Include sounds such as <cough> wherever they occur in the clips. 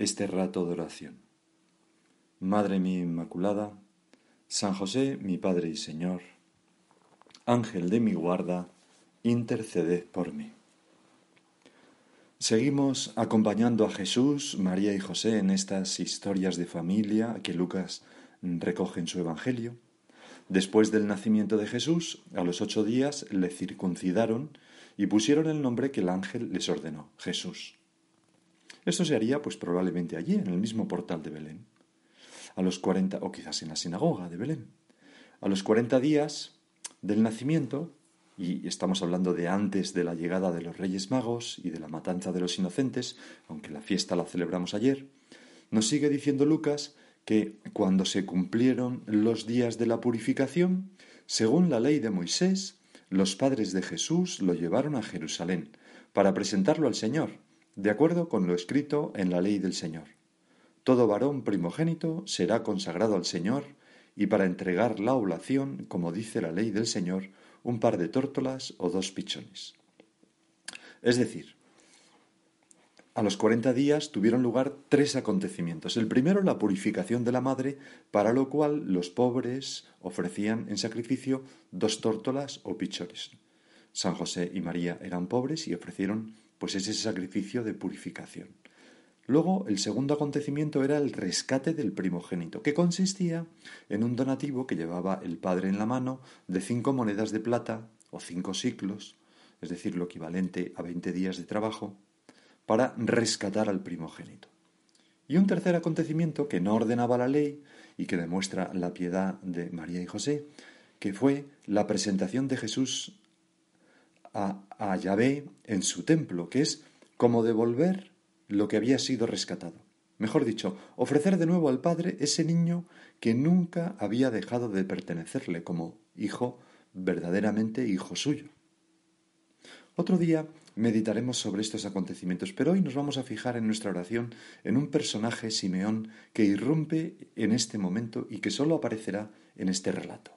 este rato de oración. Madre mía Inmaculada, San José, mi Padre y Señor, Ángel de mi guarda, interceded por mí. Seguimos acompañando a Jesús, María y José en estas historias de familia que Lucas recoge en su Evangelio. Después del nacimiento de Jesús, a los ocho días le circuncidaron y pusieron el nombre que el ángel les ordenó, Jesús. Esto se haría pues probablemente allí, en el mismo portal de Belén. A los cuarenta, o quizás en la sinagoga de Belén. A los cuarenta días del nacimiento, y estamos hablando de antes de la llegada de los Reyes Magos y de la matanza de los inocentes, aunque la fiesta la celebramos ayer, nos sigue diciendo Lucas que cuando se cumplieron los días de la purificación, según la ley de Moisés, los padres de Jesús lo llevaron a Jerusalén para presentarlo al Señor, de acuerdo con lo escrito en la ley del Señor. Todo varón primogénito será consagrado al Señor, y para entregar la oblación, como dice la ley del Señor, un par de tórtolas o dos pichones. Es decir, a los cuarenta días tuvieron lugar tres acontecimientos. El primero, la purificación de la madre, para lo cual los pobres ofrecían en sacrificio dos tórtolas o pichones. San José y María eran pobres y ofrecieron pues es ese sacrificio de purificación. Luego, el segundo acontecimiento era el rescate del primogénito, que consistía en un donativo que llevaba el padre en la mano de cinco monedas de plata o cinco ciclos, es decir, lo equivalente a veinte días de trabajo, para rescatar al primogénito. Y un tercer acontecimiento que no ordenaba la ley y que demuestra la piedad de María y José, que fue la presentación de Jesús a, a Yahvé en su templo, que es como devolver lo que había sido rescatado. Mejor dicho, ofrecer de nuevo al Padre ese niño que nunca había dejado de pertenecerle como hijo, verdaderamente hijo suyo. Otro día meditaremos sobre estos acontecimientos, pero hoy nos vamos a fijar en nuestra oración en un personaje, Simeón, que irrumpe en este momento y que sólo aparecerá en este relato.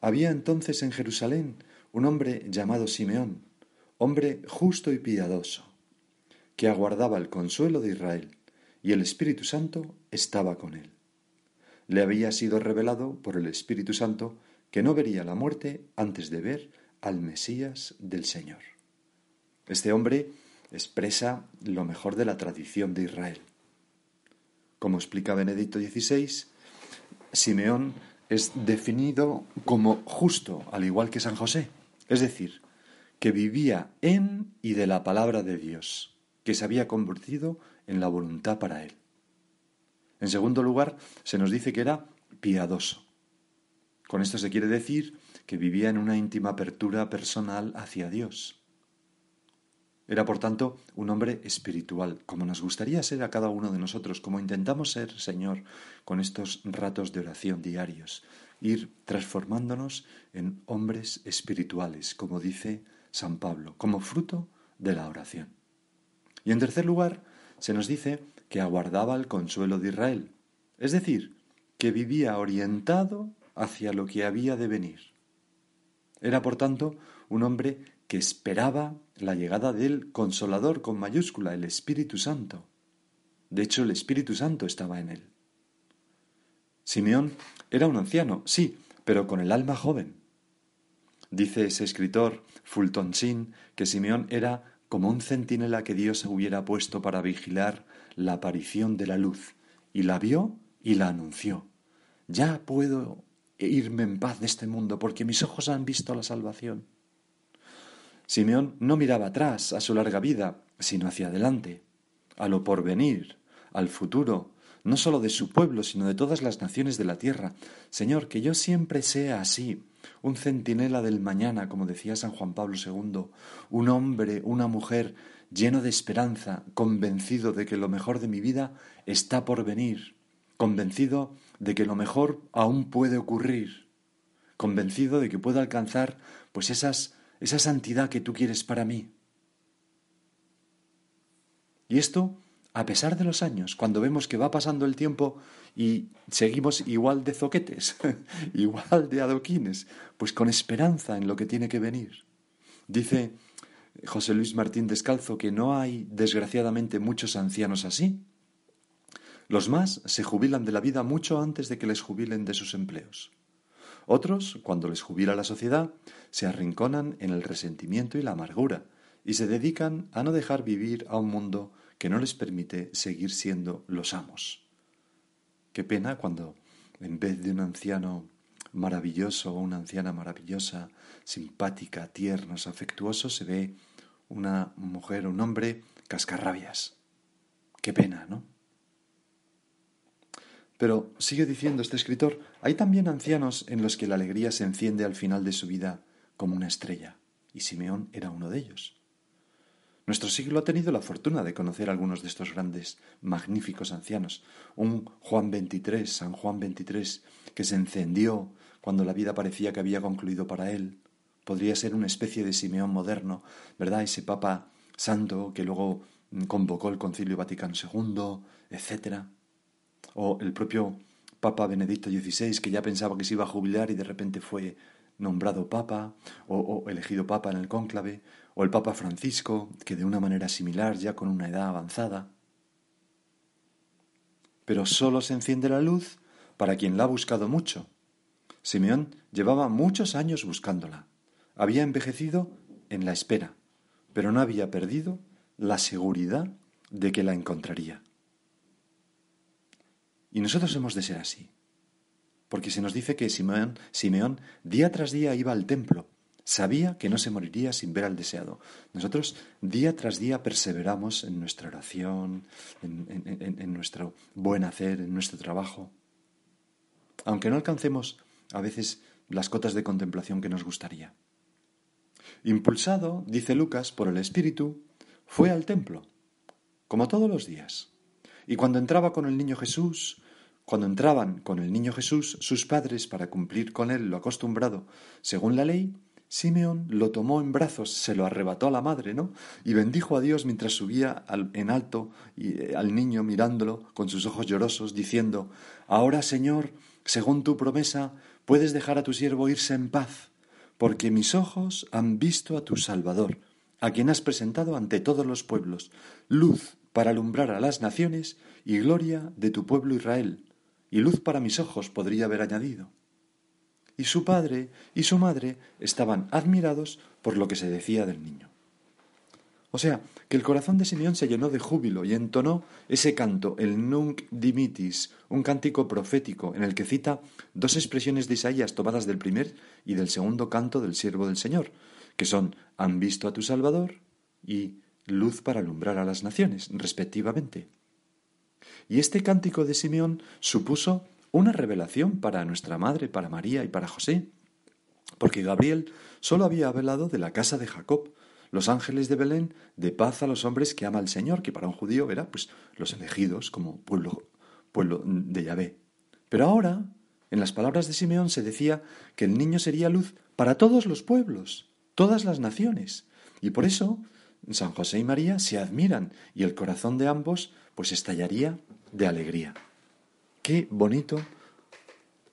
Había entonces en Jerusalén un hombre llamado Simeón, hombre justo y piadoso, que aguardaba el consuelo de Israel, y el Espíritu Santo estaba con él. Le había sido revelado por el Espíritu Santo que no vería la muerte antes de ver al Mesías del Señor. Este hombre expresa lo mejor de la tradición de Israel. Como explica Benedicto XVI, Simeón es definido como justo, al igual que San José, es decir, que vivía en y de la palabra de Dios, que se había convertido en la voluntad para él. En segundo lugar, se nos dice que era piadoso. Con esto se quiere decir que vivía en una íntima apertura personal hacia Dios. Era, por tanto, un hombre espiritual, como nos gustaría ser a cada uno de nosotros, como intentamos ser, Señor, con estos ratos de oración diarios, ir transformándonos en hombres espirituales, como dice San Pablo, como fruto de la oración. Y en tercer lugar, se nos dice que aguardaba el consuelo de Israel, es decir, que vivía orientado hacia lo que había de venir. Era, por tanto, un hombre que esperaba la llegada del Consolador con mayúscula, el Espíritu Santo. De hecho, el Espíritu Santo estaba en él. Simeón era un anciano, sí, pero con el alma joven. Dice ese escritor, Fulton Sheen, que Simeón era como un centinela que Dios hubiera puesto para vigilar la aparición de la luz, y la vio y la anunció. Ya puedo irme en paz de este mundo, porque mis ojos han visto la salvación. Simeón no miraba atrás a su larga vida, sino hacia adelante, a lo porvenir, al futuro, no sólo de su pueblo, sino de todas las naciones de la tierra. Señor, que yo siempre sea así, un centinela del mañana, como decía San Juan Pablo II, un hombre, una mujer lleno de esperanza, convencido de que lo mejor de mi vida está por venir, convencido de que lo mejor aún puede ocurrir, convencido de que puedo alcanzar pues esas, esa santidad que tú quieres para mí. Y esto a pesar de los años, cuando vemos que va pasando el tiempo y seguimos igual de zoquetes, <laughs> igual de adoquines, pues con esperanza en lo que tiene que venir. Dice José Luis Martín Descalzo que no hay, desgraciadamente, muchos ancianos así. Los más se jubilan de la vida mucho antes de que les jubilen de sus empleos. Otros, cuando les jubila la sociedad, se arrinconan en el resentimiento y la amargura y se dedican a no dejar vivir a un mundo que no les permite seguir siendo los amos. Qué pena cuando en vez de un anciano maravilloso o una anciana maravillosa, simpática, tiernos, afectuosos, se ve una mujer o un hombre cascarrabias. Qué pena, ¿no? Pero sigue diciendo este escritor, hay también ancianos en los que la alegría se enciende al final de su vida como una estrella, y Simeón era uno de ellos. Nuestro siglo ha tenido la fortuna de conocer algunos de estos grandes, magníficos ancianos. Un Juan XXIII, San Juan XXIII, que se encendió cuando la vida parecía que había concluido para él. Podría ser una especie de Simeón moderno, ¿verdad? Ese Papa Santo que luego convocó el Concilio Vaticano II, etc. O el propio Papa Benedicto XVI, que ya pensaba que se iba a jubilar y de repente fue nombrado Papa, o, elegido Papa en el cónclave, o el Papa Francisco, que de una manera similar, ya con una edad avanzada. Pero solo se enciende la luz para quien la ha buscado mucho. Simeón llevaba muchos años buscándola. Había envejecido en la espera, pero no había perdido la seguridad de que la encontraría. Y nosotros hemos de ser así, porque se nos dice que Simeón, día tras día iba al templo Sabía que no se moriría sin ver al deseado. Nosotros día tras día perseveramos en nuestra oración, en, nuestro buen hacer, en nuestro trabajo. Aunque no alcancemos a veces las cotas de contemplación que nos gustaría. Impulsado, dice Lucas, por el Espíritu, fue al templo, como todos los días. Y cuando entraba con el niño Jesús, cuando entraban con el niño Jesús sus padres para cumplir con él lo acostumbrado según la ley, Simeón lo tomó en brazos, se lo arrebató a la madre, ¿no? Y bendijo a Dios mientras subía en alto y, eh, al niño mirándolo con sus ojos llorosos, diciendo, Ahora, Señor, según tu promesa, puedes dejar a tu siervo irse en paz, porque mis ojos han visto a tu Salvador, a quien has presentado ante todos los pueblos, luz para alumbrar a las naciones y gloria de tu pueblo Israel, y luz para mis ojos podría haber añadido y su padre y su madre estaban admirados por lo que se decía del niño. O sea, que el corazón de Simeón se llenó de júbilo y entonó ese canto, el Nunc Dimitis, un cántico profético en el que cita dos expresiones de Isaías tomadas del primer y del segundo canto del siervo del Señor, que son Han visto a tu Salvador y Luz para alumbrar a las naciones, respectivamente. Y este cántico de Simeón supuso una revelación para nuestra madre, para María y para José, porque Gabriel solo había hablado de la casa de Jacob, los ángeles de Belén, de paz a los hombres que ama el Señor, que para un judío era pues los elegidos como pueblo, pueblo de Yahvé. Pero ahora, en las palabras de Simeón se decía que el niño sería luz para todos los pueblos, todas las naciones. Y por eso San José y María se admiran y el corazón de ambos pues estallaría de alegría. Qué bonito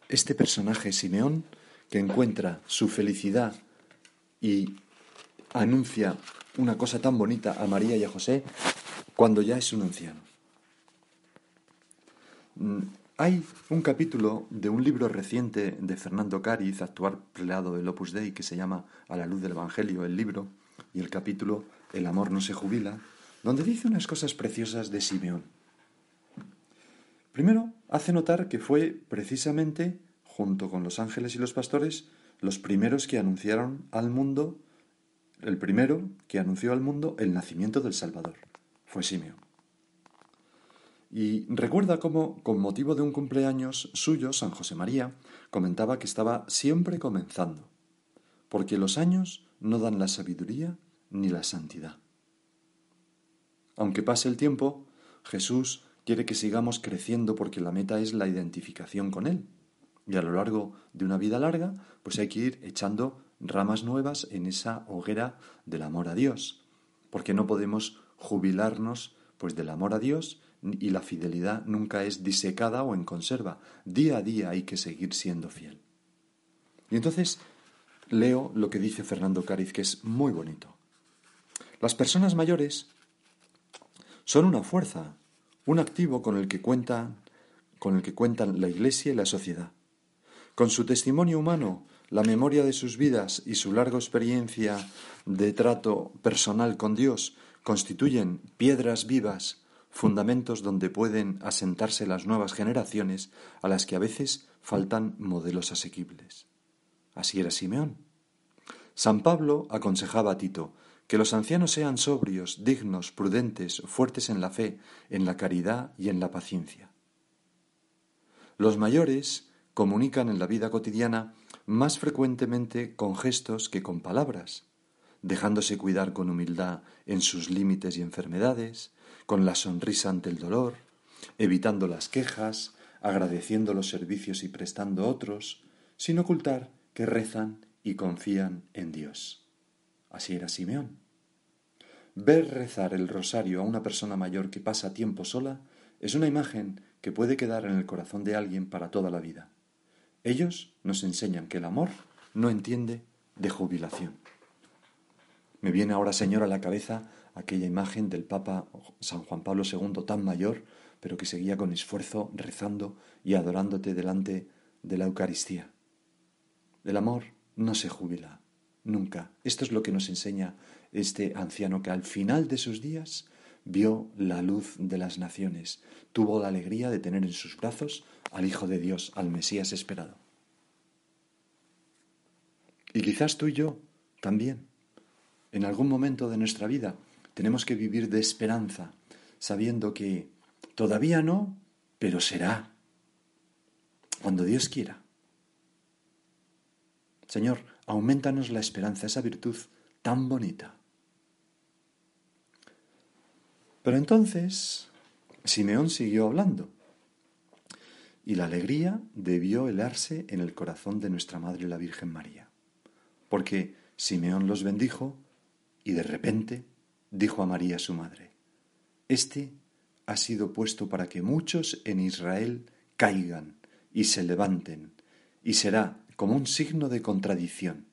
este personaje Simeón que encuentra su felicidad y anuncia una cosa tan bonita a María y a José cuando ya es un anciano. Mm, hay un capítulo de un libro reciente de Fernando Cáriz, actual prelado del Opus Dei, que se llama A la luz del Evangelio, el libro, y el capítulo El amor no se jubila, donde dice unas cosas preciosas de Simeón. Primero, hace notar que fue precisamente, junto con los ángeles y los pastores, los primeros que anunciaron al mundo, el primero que anunció al mundo el nacimiento del Salvador. Fue Simeón. Y recuerda cómo, con motivo de un cumpleaños suyo, San José María comentaba que estaba siempre comenzando, porque los años no dan la sabiduría ni la santidad. Aunque pase el tiempo, Jesús quiere que sigamos creciendo porque la meta es la identificación con Él. Y a lo largo de una vida larga, pues hay que ir echando ramas nuevas en esa hoguera del amor a Dios, porque no podemos jubilarnos pues del amor a Dios y la fidelidad nunca es disecada o en conserva. Día a día hay que seguir siendo fiel. Y entonces leo lo que dice Fernando Cáriz, que es muy bonito. Las personas mayores son una fuerza, un activo con el que cuentan, con el que cuentan la Iglesia y la sociedad. Con su testimonio humano, la memoria de sus vidas y su larga experiencia de trato personal con Dios constituyen piedras vivas, fundamentos donde pueden asentarse las nuevas generaciones a las que a veces faltan modelos asequibles. Así era Simeón. San Pablo aconsejaba a Tito que los ancianos sean sobrios, dignos, prudentes, fuertes en la fe, en la caridad y en la paciencia. Los mayores comunican en la vida cotidiana más frecuentemente con gestos que con palabras, dejándose cuidar con humildad en sus límites y enfermedades, con la sonrisa ante el dolor, evitando las quejas, agradeciendo los servicios y prestando otros, sin ocultar que rezan y confían en Dios. Así era Simeón. Ver rezar el rosario a una persona mayor que pasa tiempo sola es una imagen que puede quedar en el corazón de alguien para toda la vida. Ellos nos enseñan que el amor no entiende de jubilación. Me viene ahora, Señor, a la cabeza aquella imagen del Papa San Juan Pablo II tan mayor, pero que seguía con esfuerzo rezando y adorándote delante de la Eucaristía. El amor no se jubila, nunca. Esto es lo que nos enseña este anciano que al final de sus días vio la luz de las naciones, tuvo la alegría de tener en sus brazos al Hijo de Dios, al Mesías esperado. Y quizás tú y yo también, en algún momento de nuestra vida, tenemos que vivir de esperanza, sabiendo que todavía no, pero será, cuando Dios quiera. Señor, aumentanos la esperanza, esa virtud tan bonita. Pero entonces Simeón siguió hablando y la alegría debió helarse en el corazón de nuestra Madre la Virgen María, porque Simeón los bendijo y de repente dijo a María su madre, Este ha sido puesto para que muchos en Israel caigan y se levanten, y será como un signo de contradicción,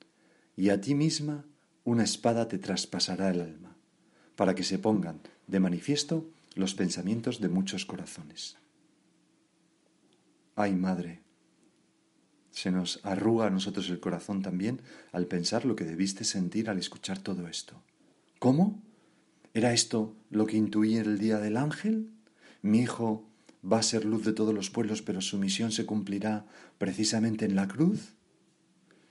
y a ti misma una espada te traspasará el alma, para que se pongan de manifiesto los pensamientos de muchos corazones. Ay, madre, se nos arruga a nosotros el corazón también al pensar lo que debiste sentir al escuchar todo esto. ¿Cómo? ¿Era esto lo que intuí el día del ángel? Mi hijo va a ser luz de todos los pueblos, pero su misión se cumplirá precisamente en la cruz.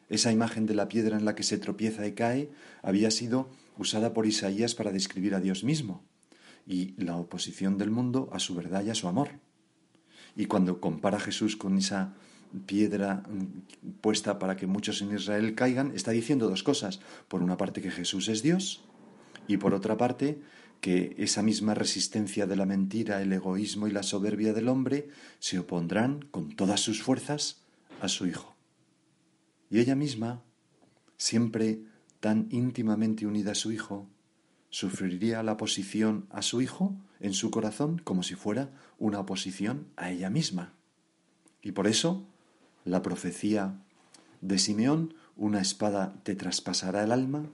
Esa imagen de la piedra en la que se tropieza y cae había sido usada por Isaías para describir a Dios mismo y la oposición del mundo a su verdad y a su amor. Y cuando compara a Jesús con esa piedra mm, puesta para que muchos en Israel caigan, está diciendo dos cosas. Por una parte que Jesús es Dios y por otra parte que esa misma resistencia de la mentira, el egoísmo y la soberbia del hombre se opondrán con todas sus fuerzas a su Hijo. Y ella misma, siempre tan íntimamente unida a su Hijo, sufriría la oposición a su Hijo en su corazón como si fuera una oposición a ella misma. Y por eso la profecía de Simeón, una espada te traspasará el alma,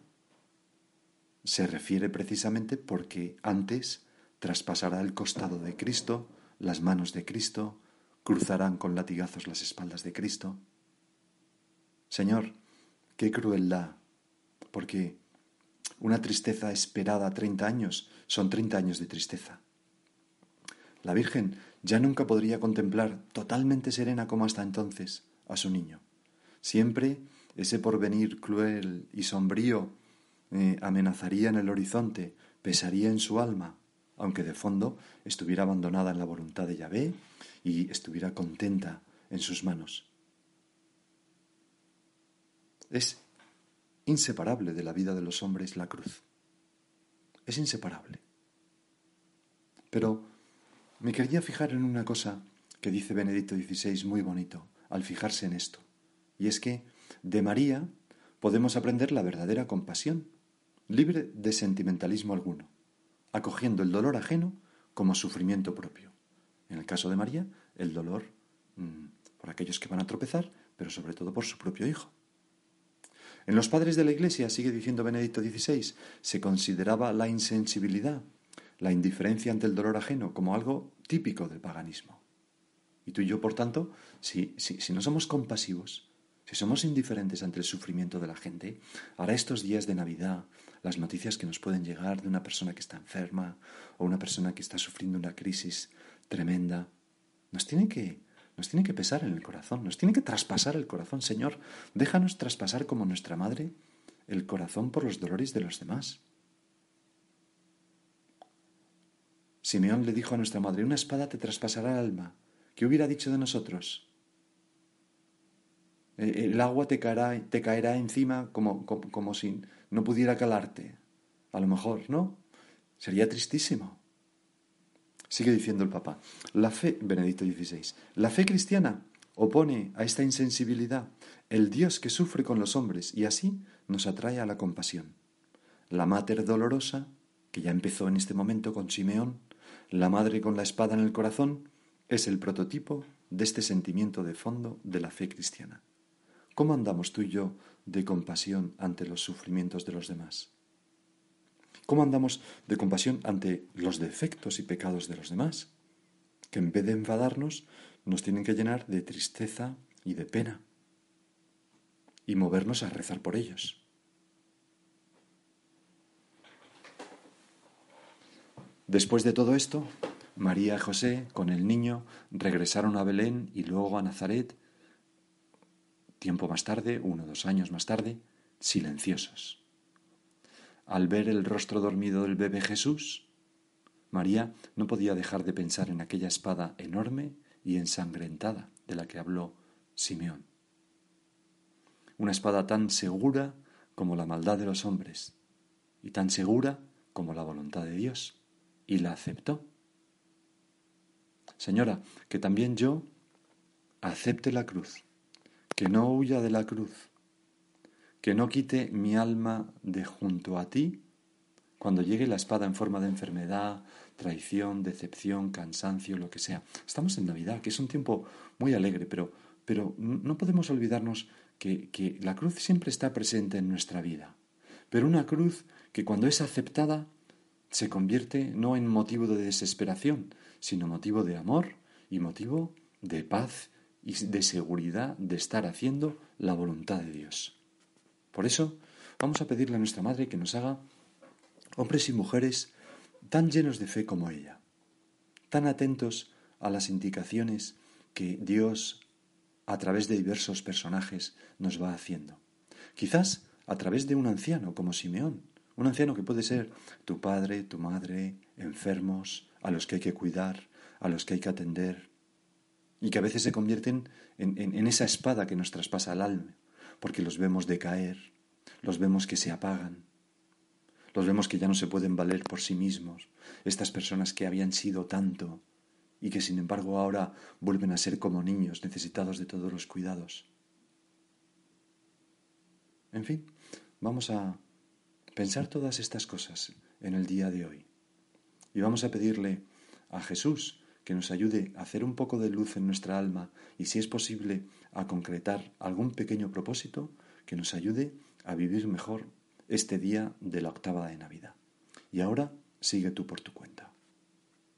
se refiere precisamente porque antes traspasará el costado de Cristo, las manos de Cristo, cruzarán con latigazos las espaldas de Cristo. Señor, qué crueldad, porque Una tristeza esperada a 30 años son 30 años de tristeza. La Virgen ya nunca podría contemplar totalmente serena como hasta entonces a su niño. Siempre ese porvenir cruel y sombrío eh, amenazaría en el horizonte, pesaría en su alma, aunque de fondo estuviera abandonada en la voluntad de Yahvé y estuviera contenta en sus manos. Es inseparable de la vida de los hombres la cruz. Es inseparable. Pero me quería fijar en una cosa que dice Benedicto XVI muy bonito al fijarse en esto. Y es que de María podemos aprender la verdadera compasión, libre de sentimentalismo alguno, acogiendo el dolor ajeno como sufrimiento propio. En el caso de María, el dolor mm, por aquellos que van a tropezar, pero sobre todo por su propio hijo. En los padres de la Iglesia, sigue diciendo Benedicto XVI, se consideraba la insensibilidad, la indiferencia ante el dolor ajeno como algo típico del paganismo. Y tú y yo, por tanto, si, si, no somos compasivos, si somos indiferentes ante el sufrimiento de la gente, ahora estos días de Navidad, las noticias que nos pueden llegar de una persona que está enferma o una persona que está sufriendo una crisis tremenda, nos tiene que, nos tiene que pesar en el corazón, nos tiene que traspasar el corazón. Señor, déjanos traspasar como nuestra madre el corazón por los dolores de los demás. Simeón le dijo a nuestra madre, una espada te traspasará el alma. ¿Qué hubiera dicho de nosotros? Eh, el agua te caerá, te caerá encima como, como, como si no pudiera calarte. A lo mejor, ¿no? Sería tristísimo. Sigue diciendo el Papa. La fe, Benedicto XVI, la fe cristiana opone a esta insensibilidad el Dios que sufre con los hombres y así nos atrae a la compasión. La Mater Dolorosa, que ya empezó en este momento con Simeón, la Madre con la espada en el corazón, es el prototipo de este sentimiento de fondo de la fe cristiana. ¿Cómo andamos tú y yo de compasión ante los sufrimientos de los demás? ¿Cómo andamos de compasión ante los defectos y pecados de los demás? Que en vez de enfadarnos nos tienen que llenar de tristeza y de pena y movernos a rezar por ellos. Después de todo esto, María y José, con el niño, regresaron a Belén y luego a Nazaret, tiempo más tarde, uno o dos años más tarde, silenciosos. Al ver el rostro dormido del bebé Jesús, María no podía dejar de pensar en aquella espada enorme y ensangrentada de la que habló Simeón. Una espada tan segura como la maldad de los hombres y tan segura como la voluntad de Dios. Y la aceptó. Señora, que también yo acepte la cruz, que no huya de la cruz, que no quite mi alma de junto a ti cuando llegue la espada en forma de enfermedad, traición, decepción, cansancio, lo que sea. Estamos en Navidad, que es un tiempo muy alegre, pero, pero no podemos olvidarnos que, que la cruz siempre está presente en nuestra vida. Pero una cruz que cuando es aceptada se convierte no en motivo de desesperación, sino motivo de amor y motivo de paz y de seguridad de estar haciendo la voluntad de Dios. Por eso vamos a pedirle a nuestra Madre que nos haga hombres y mujeres tan llenos de fe como ella, tan atentos a las indicaciones que Dios a través de diversos personajes nos va haciendo. Quizás a través de un anciano como Simeón, un anciano que puede ser tu padre, tu madre, enfermos, a los que hay que cuidar, a los que hay que atender, y que a veces se convierten en, esa espada que nos traspasa el alma, porque los vemos decaer, los vemos que se apagan, los vemos que ya no se pueden valer por sí mismos, estas personas que habían sido tanto y que sin embargo ahora vuelven a ser como niños necesitados de todos los cuidados. En fin, vamos a pensar todas estas cosas en el día de hoy. Y vamos a pedirle a Jesús que nos ayude a hacer un poco de luz en nuestra alma y si es posible a concretar algún pequeño propósito que nos ayude a vivir mejor este día de la octava de Navidad. Y ahora sigue tú por tu cuenta.